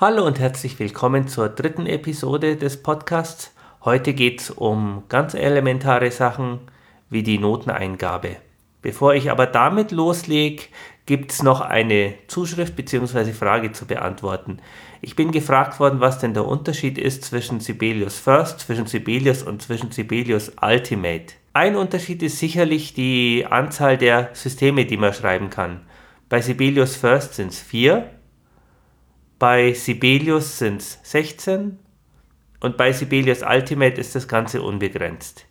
Hallo und herzlich willkommen zur dritten Episode des Podcasts. Heute geht es um ganz elementare Sachen wie die Noteneingabe. Bevor ich aber damit loslege, gibt es noch eine Zuschrift bzw. Frage zu beantworten. Ich bin gefragt worden, was denn der Unterschied ist zwischen Sibelius First, zwischen Sibelius und zwischen Sibelius Ultimate. Ein Unterschied ist sicherlich die Anzahl der Systeme, die man schreiben kann. Bei Sibelius First sind es vier, bei Sibelius sind es 16 und bei Sibelius Ultimate ist das Ganze unbegrenzt.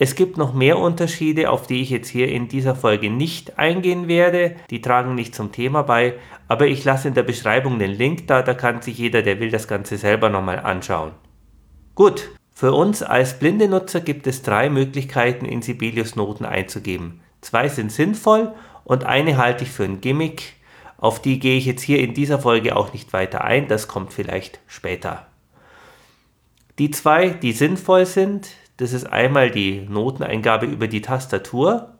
Es gibt noch mehr Unterschiede, auf die ich jetzt hier in dieser Folge nicht eingehen werde. Die tragen nicht zum Thema bei, aber ich lasse in der Beschreibung den Link da, da kann sich jeder, der will, das Ganze selber nochmal anschauen. Gut, für uns als blinde Nutzer gibt es drei Möglichkeiten, in Sibelius Noten einzugeben. Zwei sind sinnvoll und eine halte ich für ein Gimmick, auf die gehe ich jetzt hier in dieser Folge auch nicht weiter ein, das kommt vielleicht später. Die zwei, die sinnvoll sind, das ist einmal die Noteneingabe über die Tastatur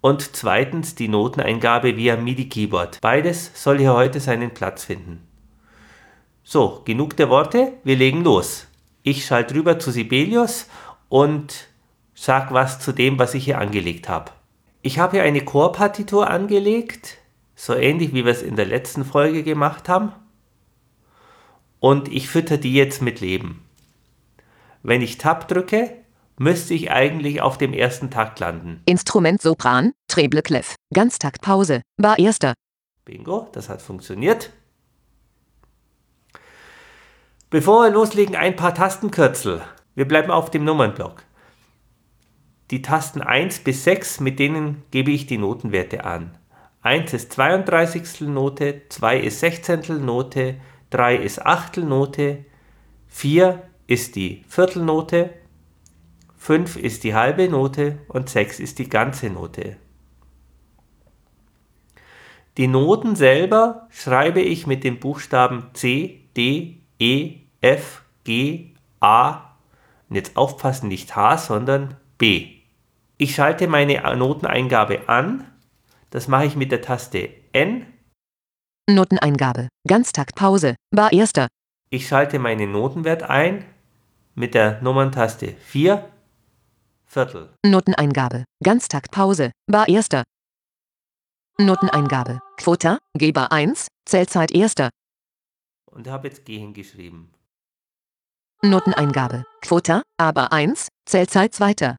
und zweitens die Noteneingabe via MIDI-Keyboard. Beides soll hier heute seinen Platz finden. So, genug der Worte, wir legen los. Ich schalte rüber zu Sibelius und sag was zu dem, was ich hier angelegt habe. Ich habe hier eine Chorpartitur angelegt, so ähnlich wie wir es in der letzten Folge gemacht haben. Und ich fütter die jetzt mit Leben. Wenn ich Tab drücke, müsste ich eigentlich auf dem ersten Takt landen. Instrument Sopran, Treble Clef, Ganztaktpause, Bar erster. Bingo, das hat funktioniert. Bevor wir loslegen, ein paar Tastenkürzel. Wir bleiben auf dem Nummernblock. Die Tasten 1 bis 6, mit denen gebe ich die Notenwerte an. 1 ist 32. Note, 2 ist 16. Note, 3 ist Achtelnote, 4 ist die Viertelnote, 5 ist die halbe Note und 6 ist die ganze Note. Die Noten selber schreibe ich mit den Buchstaben C, D, E, F, G, A und jetzt aufpassen, nicht H, sondern B. Ich schalte meine Noteneingabe an das mache ich mit der Taste N. Noteneingabe. Ganztaktpause. Bar erster. Ich schalte meinen Notenwert ein mit der Nummerntaste 4. Viertel. Noteneingabe. Ganztaktpause. Bar erster. Noteneingabe. Quota. Geber 1. Zählzeit erster. Und habe jetzt G hingeschrieben. Noteneingabe. Quota. Aber 1. Zählzeit zweiter.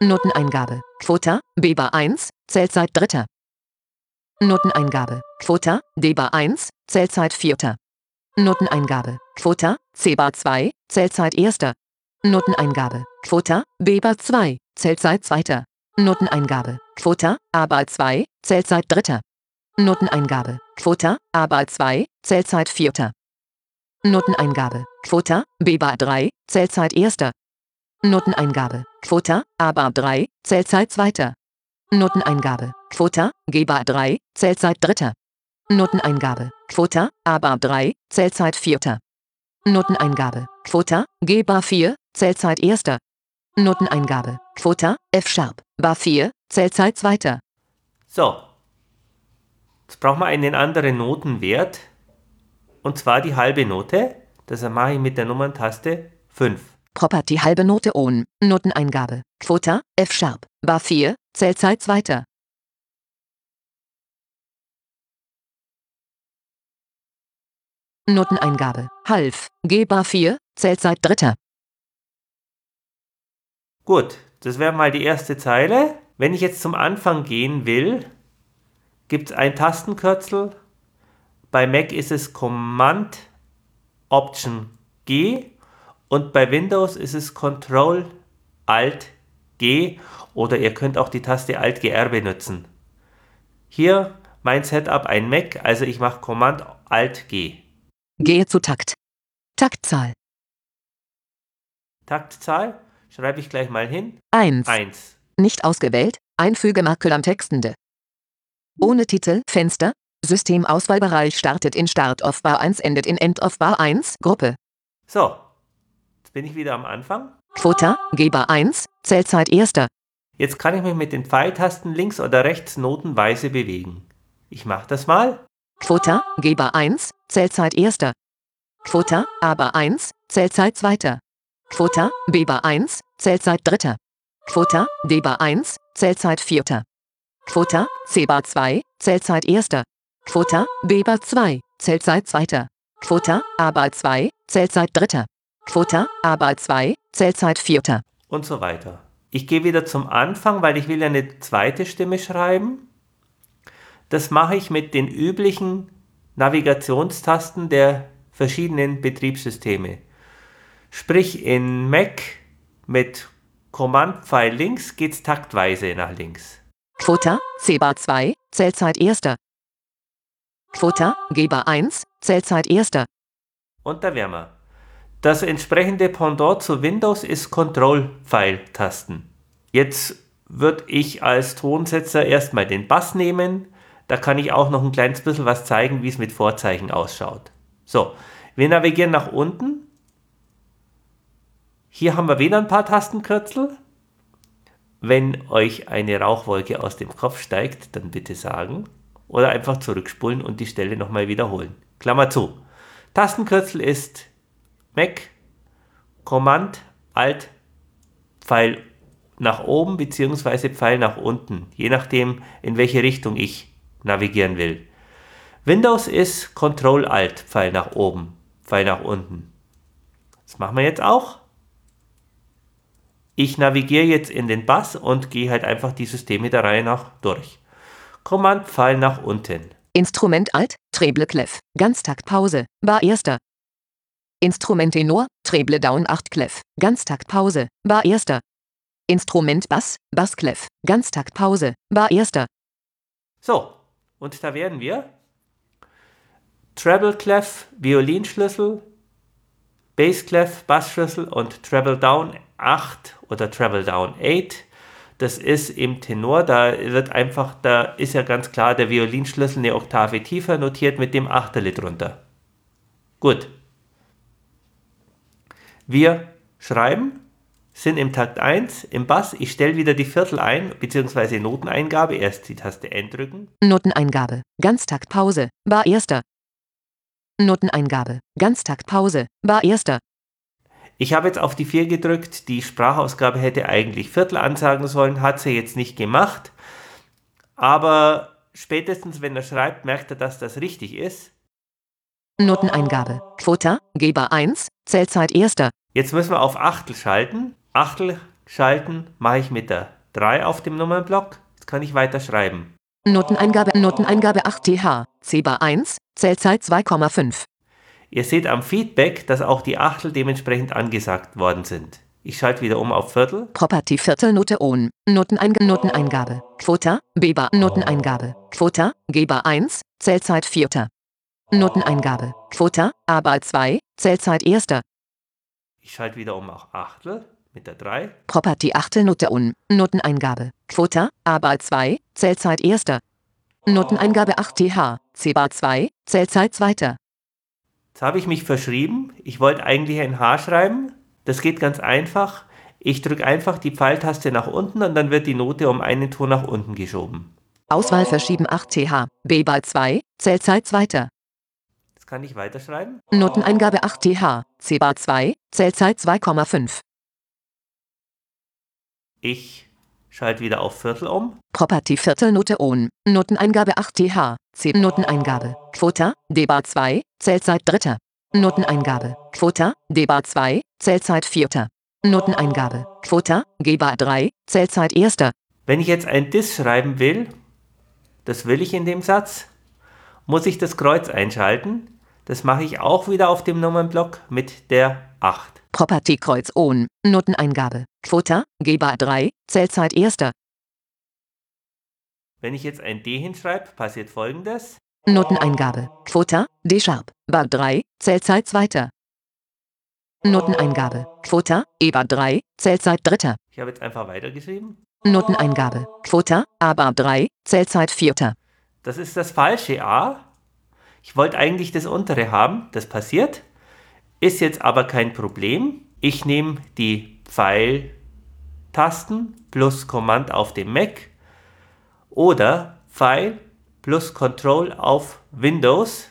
Noteneingabe. Quota, B-Bar 1, Zählzeit dritter. Noteneingabe. Quota, D-Bar 1, Zählzeit vierter. Noteneingabe. Quota, C-Bar 2, Zählzeit erster. Noteneingabe. Quota, B-Bar 2, Zählzeit zweiter. Noteneingabe. Quota, A-Bar 2, Zählzeit dritter. Noteneingabe. Quota, A-Bar 2, Zählzeit vierter. Noteneingabe. Quota, B-Bar 3, Zählzeit erster. Noteneingabe. Quota, A-Bar 3, Zählzeit zweiter. Noteneingabe. Quota, G-Bar 3, Zählzeit dritter. Noteneingabe. Quota, A-Bar 3, Zählzeit vierter. Noteneingabe. Quota, G-Bar 4, Zählzeit erster. Noteneingabe. Quota, F-Sharp, Bar 4, Zählzeit zweiter. So. Jetzt brauchen wir einen anderen Notenwert. Und zwar die halbe Note. Das mache ich mit der Nummerntaste 5. Property halbe Note on, Noteneingabe, Quota, F-Sharp, Bar 4, Zählzeit zweiter. Noteneingabe, Half, G Bar 4, Zählzeit dritter. Gut, das wäre mal die erste Zeile. Wenn ich jetzt zum Anfang gehen will, gibt es ein Tastenkürzel. Bei Mac ist es Command Option G und bei Windows ist es Control Alt G oder ihr könnt auch die Taste Alt GR benutzen. Hier mein Setup ein Mac, also ich mache Command Alt G. Gehe zu Takt. Taktzahl. Taktzahl schreibe ich gleich mal hin. 1. 1. Nicht ausgewählt. Einfüge Makel am Textende. Ohne Titel, Fenster. Systemauswahlbereich startet in Start of Bar 1, endet in End of Bar 1, Gruppe. So, bin ich wieder am Anfang. Quota, Geber 1, Zählzeit erster. Jetzt kann ich mich mit den Pfeiltasten links oder rechts notenweise bewegen. Ich mache das mal. Quota, Geber 1, Zählzeit 1. Quota, Aber 1, Zählzeit 2. Quota, Beber 1, Zählzeit 3. Quota, Deber 1, Zählzeit 4. Quota, Cbar 2, Zählzeit 1. Quota, Beber 2, Zählzeit 2. Quota, Aber 2, Zählzeit 3. Quota, Aber 2, Zählzeit 4. Und so weiter. Ich gehe wieder zum Anfang, weil ich will ja eine zweite Stimme schreiben. Das mache ich mit den üblichen Navigationstasten der verschiedenen Betriebssysteme. Sprich in Mac mit Command-Pfeil links geht es taktweise nach links. Quota, Cbar 2, Zählzeit 1. Quota, Geber 1, Zählzeit 1. Und da wären wir. Das entsprechende Pendant zu Windows ist Control-Pfeil-Tasten. Jetzt würde ich als Tonsetzer erstmal den Bass nehmen. Da kann ich auch noch ein kleines bisschen was zeigen, wie es mit Vorzeichen ausschaut. So, wir navigieren nach unten. Hier haben wir wieder ein paar Tastenkürzel. Wenn euch eine Rauchwolke aus dem Kopf steigt, dann bitte sagen. Oder einfach zurückspulen und die Stelle nochmal wiederholen. Klammer zu. Tastenkürzel ist Mac, Command, Alt, Pfeil nach oben bzw. Pfeil nach unten, je nachdem in welche Richtung ich navigieren will. Windows ist Control Alt, Pfeil nach oben, Pfeil nach unten. Das machen wir jetzt auch. Ich navigiere jetzt in den Bass und gehe halt einfach die Systeme der Reihe nach durch. Command Pfeil nach unten. Instrument Alt, Treble Clef, Ganztakt Pause, Bar 1. Instrument Tenor, Treble Down 8 Clef, Ganztakt Pause, Bar 1. Instrument Bass, Bass Clef, Ganztakt Pause, Bar 1. So, und da werden wir Treble Clef, Violinschlüssel, Bass Clef, Bassschlüssel und Treble Down 8 oder Treble Down 8. Das ist im Tenor, da wird einfach, da ist ja ganz klar der Violinschlüssel eine Oktave tiefer notiert mit dem Achterle drunter. Gut. Wir schreiben, sind im Takt 1 im Bass. Ich stelle wieder die Viertel ein, beziehungsweise Noteneingabe. Erst die Taste N drücken. Noteneingabe, Ganztakt Pause, Bar 1. Noteneingabe, Ganztakt Pause, Bar 1. Ich habe jetzt auf die 4 gedrückt. Die Sprachausgabe hätte eigentlich Viertel ansagen sollen, hat sie jetzt nicht gemacht. Aber spätestens, wenn er schreibt, merkt er, dass das richtig ist. Noteneingabe, Quota, Geber 1, Zählzeit 1. Jetzt müssen wir auf Achtel schalten. Achtel schalten mache ich mit der 3 auf dem Nummernblock. Jetzt kann ich weiter schreiben. Noteneingabe, Noteneingabe 8 TH, C-Bar 1, Zählzeit 2,5. Ihr seht am Feedback, dass auch die Achtel dementsprechend angesagt worden sind. Ich schalte wieder um auf Viertel. Property Viertelnote ON. Noteneingabe, Noteneingabe. Quota, B-Bar, Noteneingabe. Quota, G-Bar 1, Zählzeit 4. Noteneingabe. Quota, A-Bar 2, Zählzeit 1. Ich schalte wieder um auf Achtel mit der 3. Property Achtelnote ON. Noteneingabe. Quota, A-Bar 2, Zählzeit 1. Noteneingabe 8 TH, C-Bar 2, Zählzeit 2. Jetzt habe ich mich verschrieben. Ich wollte eigentlich ein H schreiben. Das geht ganz einfach. Ich drücke einfach die Pfeiltaste nach unten und dann wird die Note um einen Ton nach unten geschoben. Auswahl verschieben 8 TH, B-Bar 2, Zählzeit 2. Jetzt kann ich weiterschreiben. Noteneingabe 8 TH, C-Bar 2, Zählzeit 2,5. Ich schalte wieder auf Viertel um. Property Viertelnote ON. Noteneingabe 8 TH, C. Noteneingabe. Quota, D-Bar 2, Zählzeit 3. Noteneingabe. Quota, D-Bar 2, Zählzeit 4. Noteneingabe. Quota, G-Bar 3, Zählzeit 1. Wenn ich jetzt ein Dis schreiben will, das will ich in dem Satz, muss ich das Kreuz einschalten. Das mache ich auch wieder auf dem Nummernblock mit der 8. Property Kreuz ON. Noteneingabe. Quota, G-Bar 3, Zählzeit 1. Wenn ich jetzt ein D hinschreibe, passiert folgendes. Noteneingabe. Quota, D-Sharp, Bar 3, Zählzeit 2. Noteneingabe. Quota, E-Bar 3, Zählzeit 3. Ich habe jetzt einfach weitergeschrieben. Noteneingabe. Quota, A-Bar 3, Zählzeit 4. Das ist das falsche A. Ich wollte eigentlich das untere haben. Das passiert. Ist jetzt aber kein Problem. Ich nehme die Pfeiltasten plus Command auf dem Mac oder Pfeil plus Control auf Windows.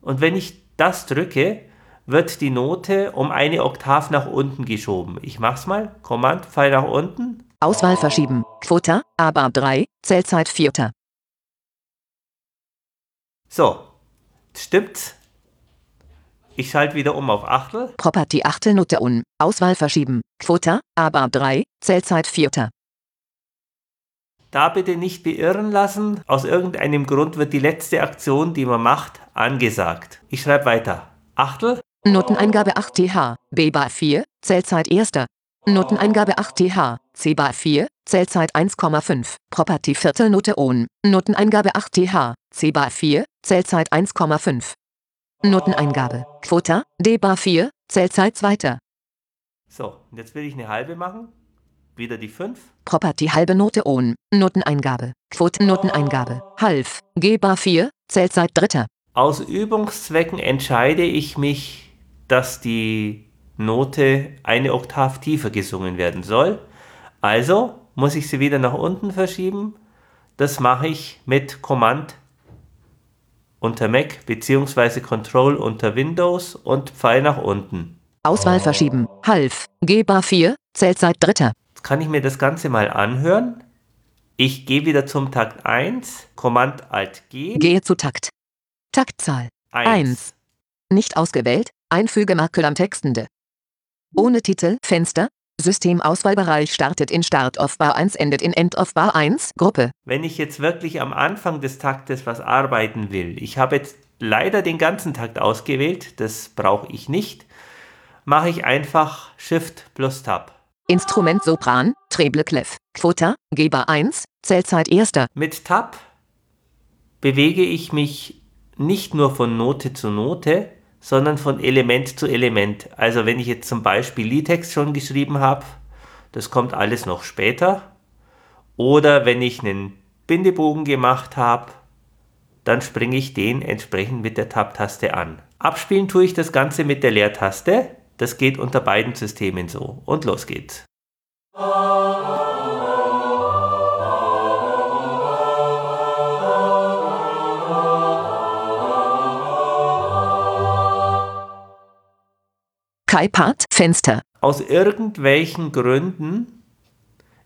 Und wenn ich das drücke, wird die Note um eine Oktav nach unten geschoben. Ich mach's mal. Command, Pfeil nach unten. Auswahl verschieben. Quota, ABAP 3, Zählzeit 4. So, stimmt's? Ich schalte wieder um auf Achtel. Property Achtelnote un. Auswahl verschieben. Quota, ABAP 3, Zählzeit 4. Da bitte nicht beirren lassen. Aus irgendeinem Grund wird die letzte Aktion, die man macht, angesagt. Ich schreibe weiter. Achtel. Noteneingabe 8 TH, B bar 4, Zählzeit 1. Noteneingabe 8 C bar 4, Zählzeit 1,5. Property Viertelnote on. Noteneingabe 8 TH, C bar 4, Zählzeit 1,5. Noteneingabe. Quota, D bar 4, Zählzeit 2. So, und jetzt will ich eine halbe machen. Wieder die 5. Property halbe Note on. Noteneingabe. Quote Noteneingabe. Half. G bar 4, Zählzeit 3. Aus Übungszwecken entscheide ich mich, dass die Note eine Oktav tiefer gesungen werden soll. Also muss ich sie wieder nach unten verschieben. Das mache ich mit Command unter Mac bzw. Control unter Windows und Pfeil nach unten. Auswahl verschieben. Half. G bar 4, Zählzeit 3. Jetzt kann ich mir das Ganze mal anhören. Ich gehe wieder zum Takt 1, Command Alt G. Gehe zu Takt. Taktzahl. 1. 1. Nicht ausgewählt. Einfügemakel am Textende. Ohne Titel. Fenster. Systemauswahlbereich startet in Start of Bar 1, endet in End of Bar 1. Gruppe. Wenn ich jetzt wirklich am Anfang des Taktes was arbeiten will, ich habe jetzt leider den ganzen Takt ausgewählt, das brauche ich nicht, mache ich einfach Shift plus Tab. Instrument Sopran. Treble Clef. Quota. G bar 1. Zählzeit 1. Mit Tab bewege ich mich nicht nur von Note zu Note, sondern von Element zu Element. Also wenn ich jetzt zum Beispiel Liedtext schon geschrieben habe, das kommt alles noch später. Oder wenn ich einen Bindebogen gemacht habe, dann springe ich den entsprechend mit der Tab-Taste an. Abspielen tue ich das Ganze mit der Leertaste. Das geht unter beiden Systemen so. Und los geht's. Kai-Part. Fenster. Aus irgendwelchen Gründen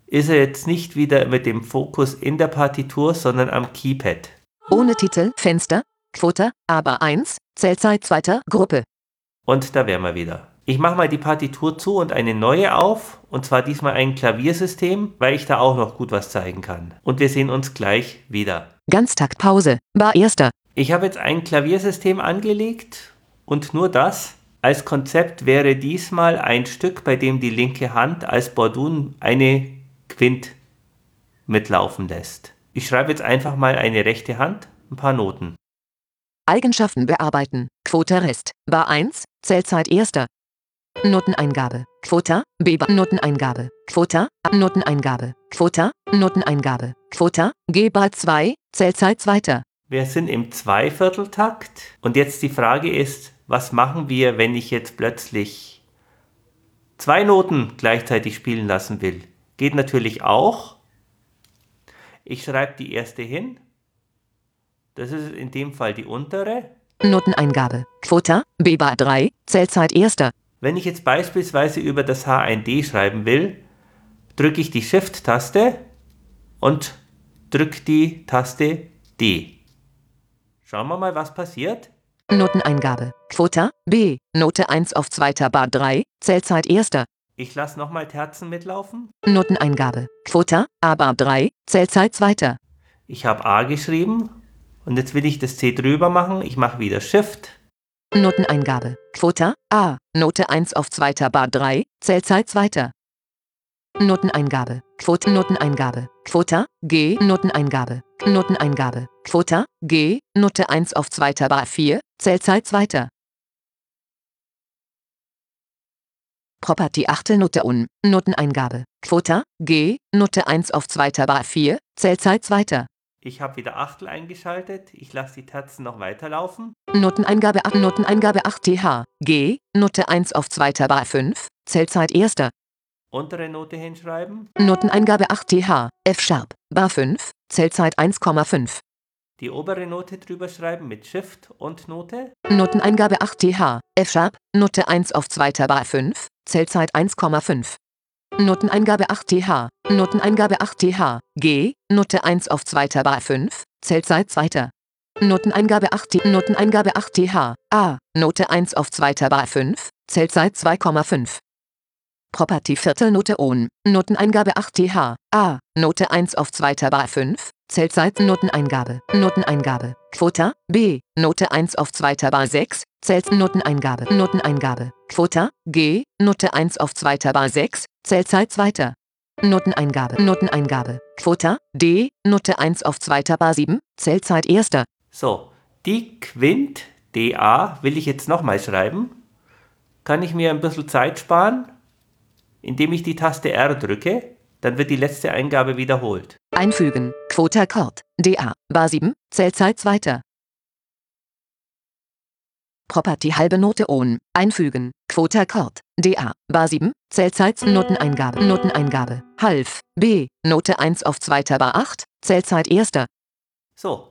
ist er jetzt nicht wieder mit dem Fokus in der Partitur, sondern am Keypad. Ohne Titel. Fenster. Quota. Aber 1. Zählzeit 2. Gruppe. Und da wären wir wieder. Ich mache mal die Partitur zu und eine neue auf. Und zwar diesmal ein Klaviersystem, weil ich da auch noch gut was zeigen kann. Und wir sehen uns gleich wieder. Ganztaktpause. Bar 1. Ich habe jetzt ein Klaviersystem angelegt und nur das. Als Konzept wäre diesmal ein Stück, bei dem die linke Hand als Bordun eine Quint mitlaufen lässt. Ich schreibe jetzt einfach mal eine rechte Hand, ein paar Noten. Eigenschaften bearbeiten. Quota Rest. Bar 1. Zählzeit 1. Noteneingabe. Quota. B Noteneingabe. Quota. A Noteneingabe. Quota. Noteneingabe. Quota. G bar 2. Zählzeit 2. Wir sind im Zweivierteltakt und jetzt die Frage ist, was machen wir, wenn ich jetzt plötzlich zwei Noten gleichzeitig spielen lassen will? Geht natürlich auch. Ich schreibe die erste hin. Das ist in dem Fall die untere. Noteneingabe. Quota. B bar 3. Zählzeit 1. Wenn ich jetzt beispielsweise über das H ein D schreiben will, drücke ich die Shift-Taste und drücke die Taste D. Schauen wir mal, was passiert. Noteneingabe. Quota. B. Note 1 auf 2. Bar 3. Zählzeit 1. Ich lasse nochmal Terzen mitlaufen. Noteneingabe. Quota. A Bar 3. Zählzeit 2. Ich habe A geschrieben und jetzt will ich das C drüber machen. Ich mache wieder Shift. Noteneingabe. Quota. A. Note 1 auf 2. Bar 3. Zählzeit 2. Noteneingabe. Quote Noteneingabe. Quota. G. Noteneingabe. Noteneingabe. Quota. G. Note 1 auf 2. Bar 4. Zählzeit 2. Property Achtelnote un. Noteneingabe. Quota. G. Note 1 auf 2. Bar 4. Zählzeit 2. Ich habe wieder Achtel eingeschaltet. Ich lasse die Terzen noch weiterlaufen. Noteneingabe 8 Noteneingabe 8 TH. G. Note 1 auf 2. Bar 5. Zählzeit 1. Untere Note hinschreiben. Noteneingabe 8 TH. F Sharp. Bar 5. Zählzeit 1,5. Die obere Note drüber schreiben mit Shift und Note. Noteneingabe 8 TH, F-Sharp, Note 1 auf 2 Bar 5, Zählzeit 1,5. Noteneingabe 8 TH, Noteneingabe 8 TH, G, Note 1 auf 2 Bar 5, Zählzeit 2. Noteneingabe 8 T, Noteneingabe 8 TH, A, Note 1 auf 2 Bar 5, Zählzeit 2,5. Property Viertelnote ON, Noteneingabe 8 TH, A, Note 1 auf 2 Bar 5, Zählzeit Noteneingabe, Noteneingabe, Quota, B, Note 1 auf 2 Bar 6, Zählt Noteneingabe, Noteneingabe, Quota, G, Note 1 auf 2 Bar 6, Zählzeit 2. Noteneingabe, Noteneingabe, Quota, D, Note 1 auf 2 Bar 7, Zählzeit 1. So, die Quint DA will ich jetzt nochmal schreiben. Kann ich mir ein bisschen Zeit sparen? Indem ich die Taste R drücke, dann wird die letzte Eingabe wiederholt. Einfügen, Quota Chord, DA, Bar 7, Zählzeit 2. Property halbe Note ON, einfügen, Quota Chord, DA, Bar 7, Zählzeit Noteneingabe, Noteneingabe, Half, B, Note 1 auf 2 Bar 8, Zählzeit 1. So,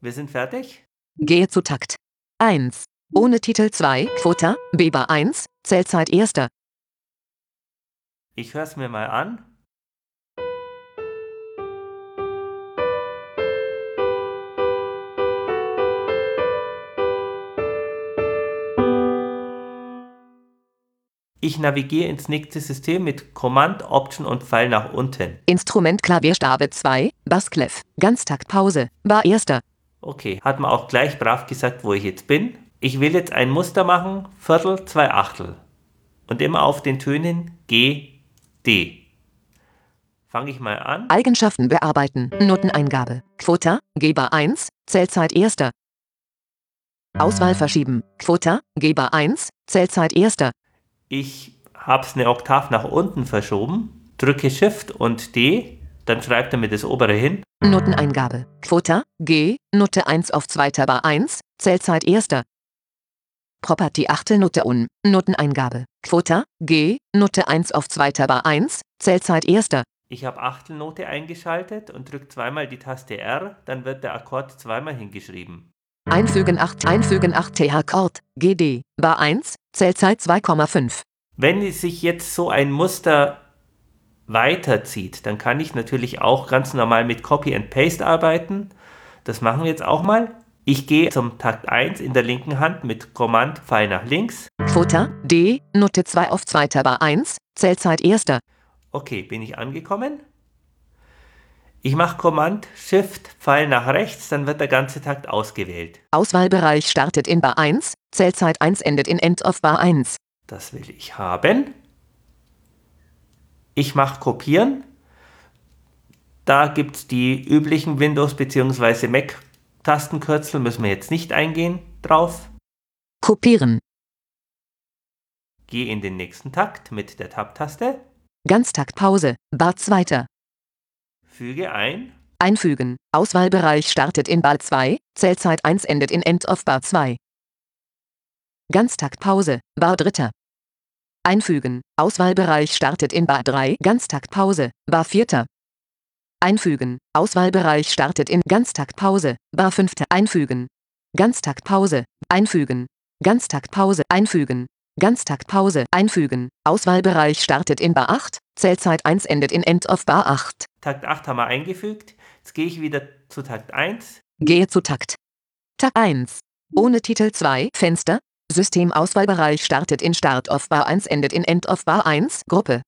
wir sind fertig. Gehe zu Takt. 1. Ohne Titel 2, Quota, B Bar 1, Zählzeit 1. Ich höre es mir mal an. Ich navigiere ins nächste System mit Command, Option und Pfeil nach unten. Instrument Klavierstabe 2, Basskleff, Ganztakt Pause, Bar 1. Okay, hat man auch gleich brav gesagt, wo ich jetzt bin. Ich will jetzt ein Muster machen, Viertel, zwei Achtel. Und immer auf den Tönen G, D. Fange ich mal an. Eigenschaften bearbeiten, Noteneingabe, Quota, Geber 1, Zählzeit 1. Auswahl verschieben, Quota, Geber 1, Zählzeit 1. Ich habe es eine Oktav nach unten verschoben, drücke Shift und D, dann schreibt er mir das obere hin. Noteneingabe, Quota, G, Note 1 auf 2 Bar 1, Zählzeit 1. Property Achtelnote Un, Noteneingabe, Quota, G, Note 1 auf 2 Bar 1, Zählzeit 1. Ich habe Achtelnote eingeschaltet und drücke zweimal die Taste R, dann wird der Akkord zweimal hingeschrieben. Einfügen 8, einfügen 8 TH Chord, GD, Bar 1, Zählzeit 2,5. Wenn sich jetzt so ein Muster weiterzieht, dann kann ich natürlich auch ganz normal mit Copy and Paste arbeiten. Das machen wir jetzt auch mal. Ich gehe zum Takt 1 in der linken Hand mit Command Pfeil nach links. Quota, D, Note 2 auf 2 Bar 1, Zählzeit 1. Okay, bin ich angekommen? Ich mache Command Shift Pfeil nach rechts, dann wird der ganze Takt ausgewählt. Auswahlbereich startet in Bar 1, Zählzeit 1 endet in End of Bar 1. Das will ich haben. Ich mache Kopieren. Da gibt es die üblichen Windows- bzw. Mac-Tastenkürzel, müssen wir jetzt nicht eingehen drauf. Kopieren. Gehe in den nächsten Takt mit der Tab-Taste. Ganztaktpause, Bar 2. Füge ein. Einfügen. Auswahlbereich startet in Bar 2, Zählzeit 1 endet in End of Bar 2. Ganztaktpause, Bar 3. Einfügen. Auswahlbereich startet in Bar 3, Ganztaktpause, Bar 4. Einfügen. Auswahlbereich startet in Ganztaktpause, Bar 5. Einfügen. Ganztaktpause, einfügen. Ganztaktpause, einfügen. Ganztaktpause, einfügen. Auswahlbereich startet in Bar 8, Zählzeit 1 endet in End of Bar 8. Takt 8 haben wir eingefügt. Jetzt gehe ich wieder zu Takt 1. Gehe zu Takt. Takt 1. Ohne Titel 2, Fenster. Systemauswahlbereich startet in Start of Bar 1 endet in End of Bar 1, Gruppe.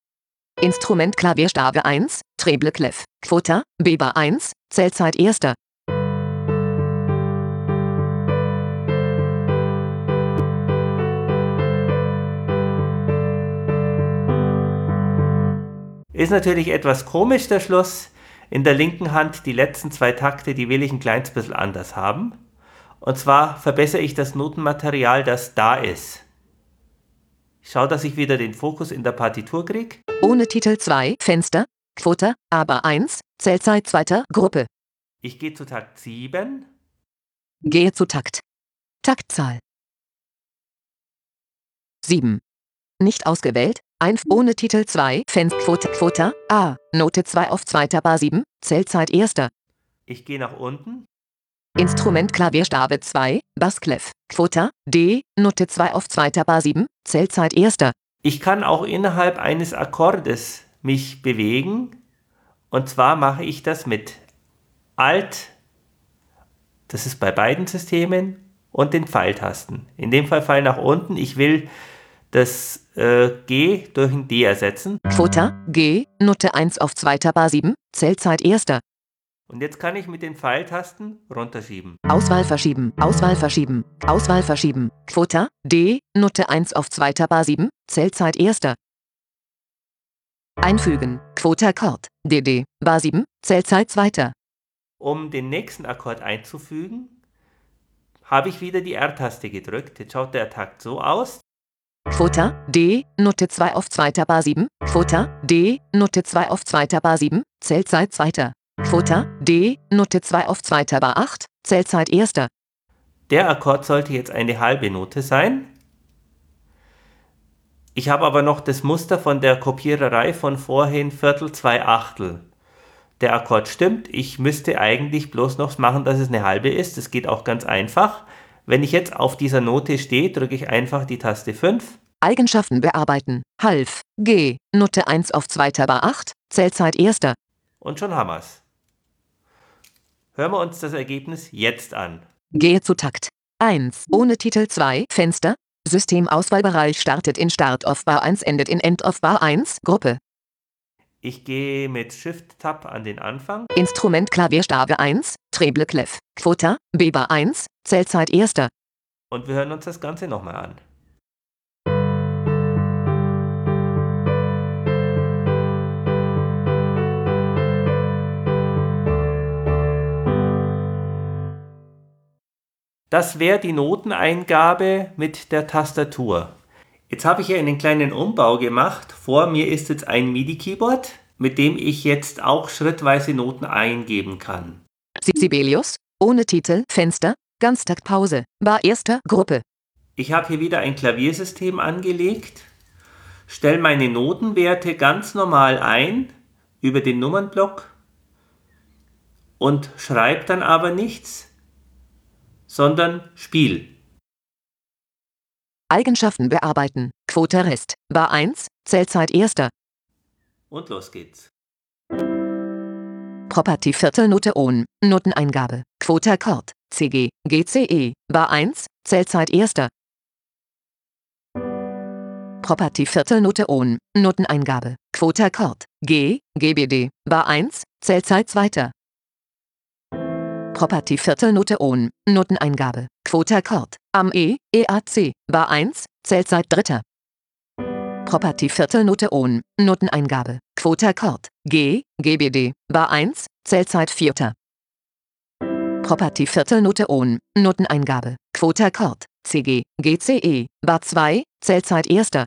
Instrument Klavierstabe 1, Treble Clef, Quota, B Bar 1, Zählzeit 1. Ist natürlich etwas komisch der Schluss. In der linken Hand die letzten zwei Takte, die will ich ein kleines bisschen anders haben. Und zwar verbessere ich das Notenmaterial, das da ist. Ich schaue, dass ich wieder den Fokus in der Partitur kriege. Ohne Titel 2, Fenster, Quota, aber 1, Zählzeit 2. Gruppe. Ich gehe zu Takt 7. Gehe zu Takt. Taktzahl. 7. Nicht ausgewählt, ein ohne Titel 2, Fenster, Quota, Quota, A, Note 2 auf 2. Bar 7, Zählzeit 1. Ich gehe nach unten. Instrument Klavierstabe 2, Bassclef, Quota, D, Note 2 auf 2. Bar 7, Zählzeit 1. Ich kann auch innerhalb eines Akkordes mich bewegen. Und zwar mache ich das mit Alt, das ist bei beiden Systemen, und den Pfeiltasten. In dem Fall Pfeil nach unten. Ich will das äh, G durch ein D ersetzen. Quota, G, Note 1 auf 2. Bar 7, Zählzeit 1. Und jetzt kann ich mit den Pfeiltasten runterschieben. Auswahl verschieben, Auswahl verschieben, Auswahl verschieben. Quota, D, Note 1 auf 2. Bar 7, Zählzeit 1. Einfügen, Quota Akkord, DD, Bar 7, Zählzeit 2. Um den nächsten Akkord einzufügen, habe ich wieder die R-Taste gedrückt. Jetzt schaut der Takt so aus. Quota, D, Note 2 auf 2. Bar 7, Quota, D, Note 2 auf 2. Bar 7, Zählzeit 2. Quota, D, Note 2 auf 2. Bar 8, Zählzeit 1. Der Akkord sollte jetzt eine halbe Note sein. Ich habe aber noch das Muster von der Kopiererei von vorhin Viertel, zwei Achtel. Der Akkord stimmt, ich müsste eigentlich bloß noch machen, dass es eine halbe ist. Das geht auch ganz einfach. Wenn ich jetzt auf dieser Note stehe, drücke ich einfach die Taste 5. Eigenschaften bearbeiten, Half, G, Note 1 auf 2. Bar 8, Zählzeit 1. Und schon haben wir's. Hören wir uns das Ergebnis jetzt an. Gehe zu Takt 1, ohne Titel 2, Fenster, Systemauswahlbereich startet in Start of Bar 1, endet in End of Bar 1, Gruppe. Ich gehe mit Shift-Tab an den Anfang. Instrument Klavierstabe 1, Treble Clef, Quota, B Bar 1, Zählzeit 1. Und wir hören uns das Ganze nochmal an. Das wäre die Noteneingabe mit der Tastatur. Jetzt habe ich hier einen kleinen Umbau gemacht. Vor mir ist jetzt ein MIDI-Keyboard, mit dem ich jetzt auch schrittweise Noten eingeben kann. Sibelius, ohne Titel, Fenster, Ganztaktpause, Bar 1. Gruppe. Ich habe hier wieder ein Klaviersystem angelegt, stelle meine Notenwerte ganz normal ein über den Nummernblock und schreibe dann aber nichts, sondern Spiel. Eigenschaften bearbeiten, Quota Rest, Bar 1, Zählzeit 1. Und los geht's. Property Viertelnote On, Noteneingabe, Quota Akkord, CG, GCE, Bar 1, Zählzeit 1. Property Viertelnote On, Noteneingabe, Quota Akkord, G, GBD, Bar 1, Zählzeit 2. Property Viertelnote On, Noteneingabe, Quota Akkord, am E, EAC, Bar 1, Zählzeit 3. Property Viertelnote On, Noteneingabe, Quota Akkord, G, GBD, Bar 1, Zählzeit 4. Property Viertelnote On, Noteneingabe, Quota Akkord, CG, GCE, Bar 2, Zählzeit 1.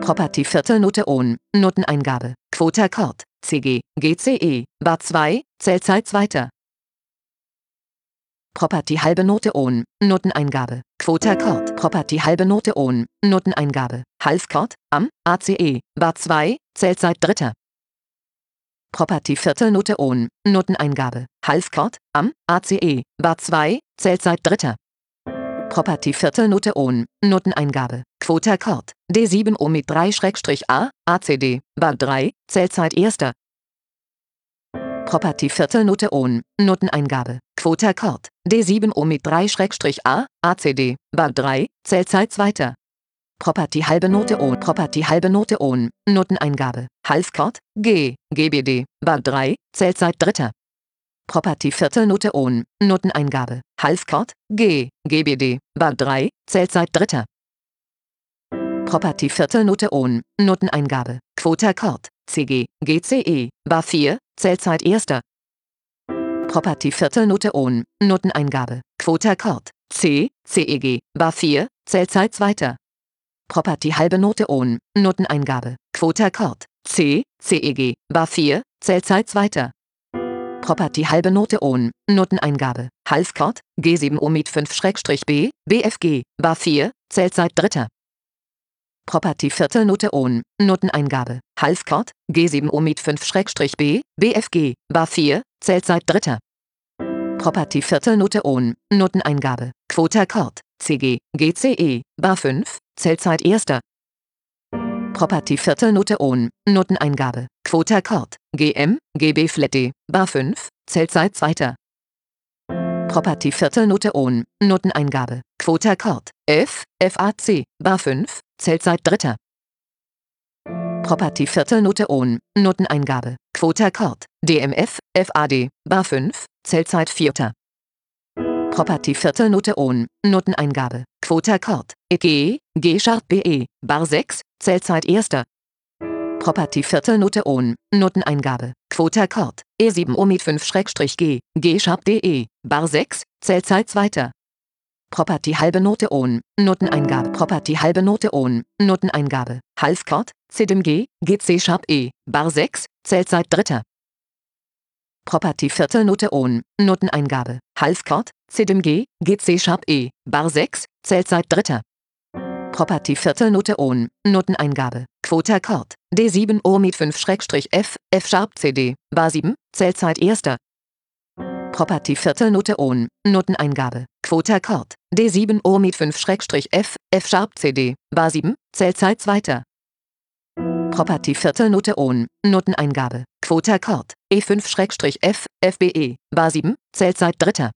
Property Viertelnote On, Noteneingabe, Quota Akkord, CG, GCE, Bar 2, Zählzeit 2. Property halbe Note On, Noteneingabe, Quota Akkord, Property halbe Note On, Noteneingabe, Halfchord, am, ACE, Bar 2, Zählzeit 3. Property Viertelnote On, Noteneingabe, Halfchord, am, ACE, Bar 2, Zählzeit 3. Property Viertelnote On, Noteneingabe, Quota Akkord, D7 O mit 3-A, ACD, Bar 3, Zählzeit 1. Property Viertelnote On, Noteneingabe, Quota Akkord, D7 O mit 3-A, ACD, Bar 3, Zählzeit 2. Property halbe Note On, Property halbe Note On, Noteneingabe, Halfchord, G, GBD, Bar 3, Zählzeit 3. Property Viertelnote On, Noteneingabe, Halfchord, G, GBD, Bar 3, Zählzeit 3. Property Viertelnote On, Noteneingabe, Quota Akkord, CG, GCE, Bar 4, Zählzeit 1. Property Viertelnote On, Noteneingabe, Quota Akkord, C, CEG, Bar 4, Zählzeit 2. Property halbe Note On, Noteneingabe, Quota Akkord, C, CEG, Bar 4, Zählzeit 2. Property halbe Note On, Noteneingabe, Halfchord, G7 O mit 5-B, BFG, Bar 4, Zählzeit 3. Property Viertelnote On, Noteneingabe, Halfchord, G7 O mit 5-B, BFG, Bar 4, Zählzeit 3. Property Viertelnote ON, Noteneingabe, Quota Akkord, CG, GCE, Bar 5, Zählzeit 1. Property Viertelnote ON, Noteneingabe, Quota Akkord, GM, GB Flat D, Bar 5, Zählzeit 2. Property Viertelnote ON, Noteneingabe, Quota Akkord, F, FAC, Bar 5, Zählzeit 3. Property Viertelnote ON, Noteneingabe, Quota Akkord, DMF, FAD, Bar 5, Zählzeit 4. Property Viertelnote ON, Noteneingabe, Quota Akkord, EG, G-Sharp BE, Bar 6, Zählzeit 1. Property Viertelnote ON, Noteneingabe, Quota Akkord, E7 Omid 5-G, G-Sharp DE, Bar 6, Zählzeit 2. Property halbe Note ON, Noteneingabe, Property halbe Note ON, Noteneingabe, Halfchord, CDMG, GC Sharp E, Bar 6, Zählzeit 3. Property Viertelnote ON, Noteneingabe, Halfchord, CDMG, GC Sharp E, Bar 6, Zählzeit 3. Property Viertelnote ON, Noteneingabe, Quota Akkord, D7 Omid 5-F, F. Sharp CD, Bar 7, Zählzeit 1. Property Viertelnote ON, Noteneingabe, Quota Akkord, D7 Omid 5-F, F Sharp CD, Bar 7, Zählzeit 2. Property Viertelnote ON, Noteneingabe, Quota Akkord, E5-F, FBE, Bar 7, Zählzeit 3.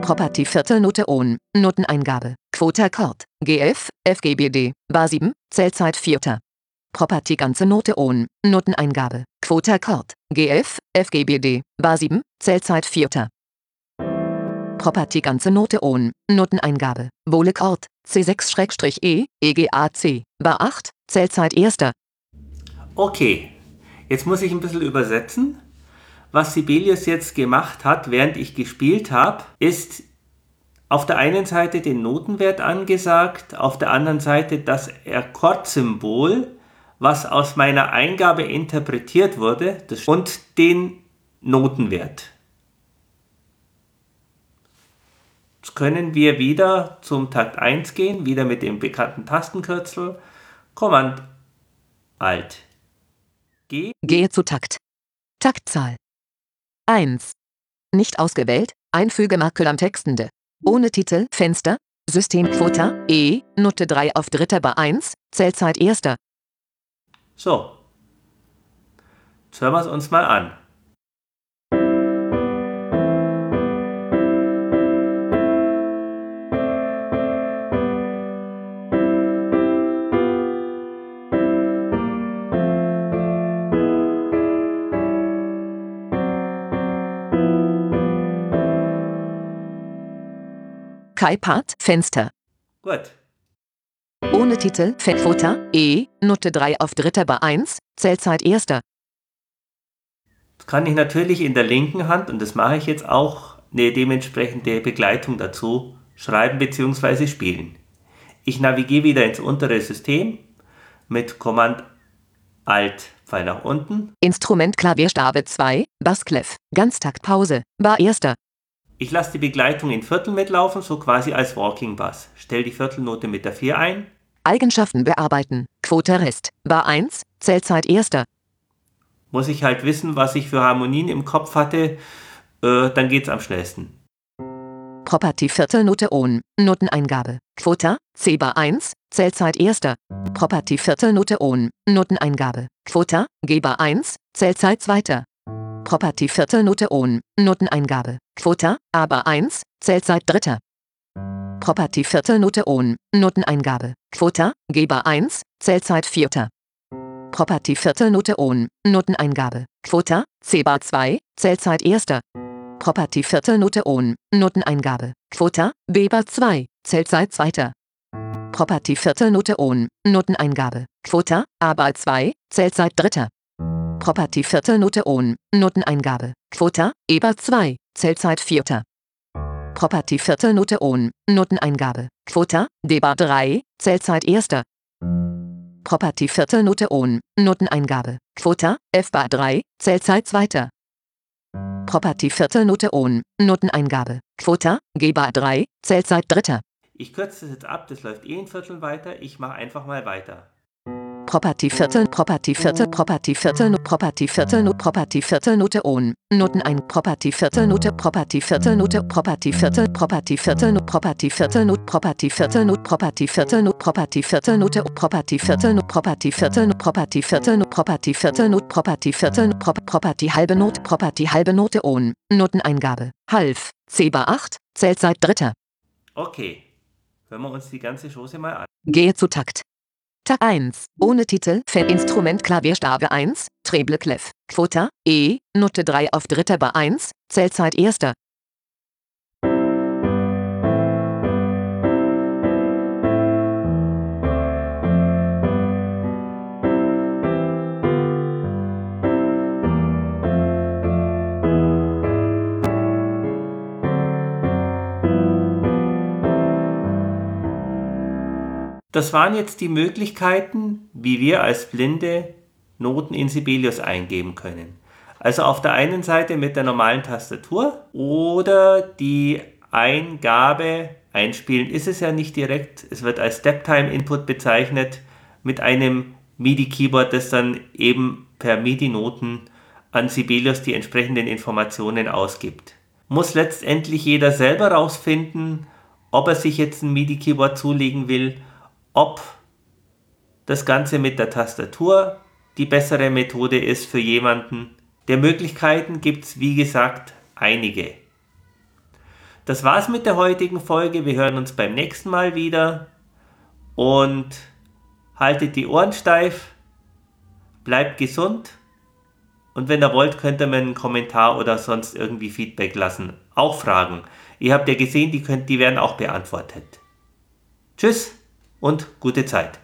Property Viertelnote ON, Noteneingabe, Quota Akkord, GF, FGBD, Bar 7, Zählzeit 4. Property ganze Note ON, Noteneingabe, Quota Akkord, GF, FGBD, Bar 7, Zählzeit 4. Property ganze Note ON, Noteneingabe, Wohlekord, C6-E, EGAC, Bar 8, Zählzeit 1. Okay, jetzt muss ich ein bisschen übersetzen. Was Sibelius jetzt gemacht hat, während ich gespielt habe, ist auf der einen Seite den Notenwert angesagt, auf der anderen Seite das Akkordsymbol, was aus meiner Eingabe interpretiert wurde, und den Notenwert. Jetzt können wir wieder zum Takt 1 gehen, wieder mit dem bekannten Tastenkürzel. Command Alt G. Gehe zu Takt. Taktzahl. 1. Nicht ausgewählt, Einfügemakel am Textende. Ohne Titel, Fenster, Systemquota, E, Note 3 auf dritter Bar 1, Zählzeit 1. So. Jetzt hören wir es uns mal an. Kai-Part, Fenster. Gut. Ohne Titel, Fettquota, E, Note 3 auf dritter Bar 1, Zählzeit 1. Jetzt kann ich natürlich in der linken Hand, und das mache ich jetzt auch, eine dementsprechende Begleitung dazu schreiben bzw. spielen. Ich navigiere wieder ins untere System mit Command Alt Pfeil nach unten. Instrument Klavierstabe 2, Basskleff, Ganztaktpause, Bar 1. Ich lasse die Begleitung in Viertel mitlaufen, so quasi als Walking Bass. Stell die Viertelnote mit der 4 ein. Eigenschaften bearbeiten, Quota Rest, Bar 1, Zählzeit 1. Muss ich halt wissen, was ich für Harmonien im Kopf hatte, äh, dann geht's am schnellsten. Property Viertelnote ON, Noteneingabe, Quota, C Bar 1, Zählzeit 1. Property Viertelnote ON, Noteneingabe, Quota, G Bar 1, Zählzeit 2. Property Viertelnote ON, Noteneingabe, Quota, A Bar 1, Zählzeit 3. Property Viertelnote ON, Noteneingabe, Quota, G Bar 1, Zählzeit 4. Property Viertelnote ON, Noteneingabe, Quota, C Bar 2, Zählzeit 1. Property Viertelnote ON, Noteneingabe, Quota, B Bar 2, Zählzeit 2. Property Viertelnote ON, Noteneingabe, Quota, A Bar 2, Zählzeit 3. Property Viertelnote ON, Noteneingabe, Quota, E Bar 2, Zählzeit 4. Property Viertelnote ON, Noteneingabe, Quota, D Bar 3, Zählzeit 1. Property Viertelnote ON, Noteneingabe, Quota, F Bar 3, Zählzeit 2. Property Viertelnote ON, Noteneingabe, Quota, G Bar 3, Zählzeit 3. Ich kürze das jetzt ab, das läuft eh in Vierteln weiter. Ich mache einfach mal weiter. Property Viertel Property Viertel Property Viertel Property Viertel Property Viertel Note On Noten ein Property Viertel Note Property Viertel Note Property Viertel Property Viertel Not Property Viertel Not Property Viertel Not Property Viertel Not Property Viertel Note Property Viertel Not Property Viertel Not Property Viertel Not Property Viertel Not Property Viertel Property halbe Not Property halbe Note On Noteneingabe Half C bar 8 Zählzeit dritter Okay, hören wir uns die ganze Chose mal an. Gehe zu Takt. Takt 1. Ohne Titel. Instrument Klavierstabe 1. Treble Clef. Quota. E. Note 3 auf dritter Bar 1. Zählzeit erster. Das waren jetzt die Möglichkeiten, wie wir als Blinde Noten in Sibelius eingeben können. Also auf der einen Seite mit der normalen Tastatur oder die Eingabe einspielen ist es ja nicht direkt. Es wird als Step-Time-Input bezeichnet mit einem MIDI-Keyboard, das dann eben per MIDI-Noten an Sibelius die entsprechenden Informationen ausgibt. Muss letztendlich jeder selber rausfinden, ob er sich jetzt ein MIDI-Keyboard zulegen will ob das Ganze mit der Tastatur die bessere Methode ist für jemanden. Der Möglichkeiten gibt es, wie gesagt, einige. Das war's mit der heutigen Folge. Wir hören uns beim nächsten Mal wieder. Und haltet die Ohren steif, bleibt gesund. Und wenn ihr wollt, könnt ihr mir einen Kommentar oder sonst irgendwie Feedback lassen. Auch Fragen. Ihr habt ja gesehen, die, könnt, die werden auch beantwortet. Tschüss! Und gute Zeit.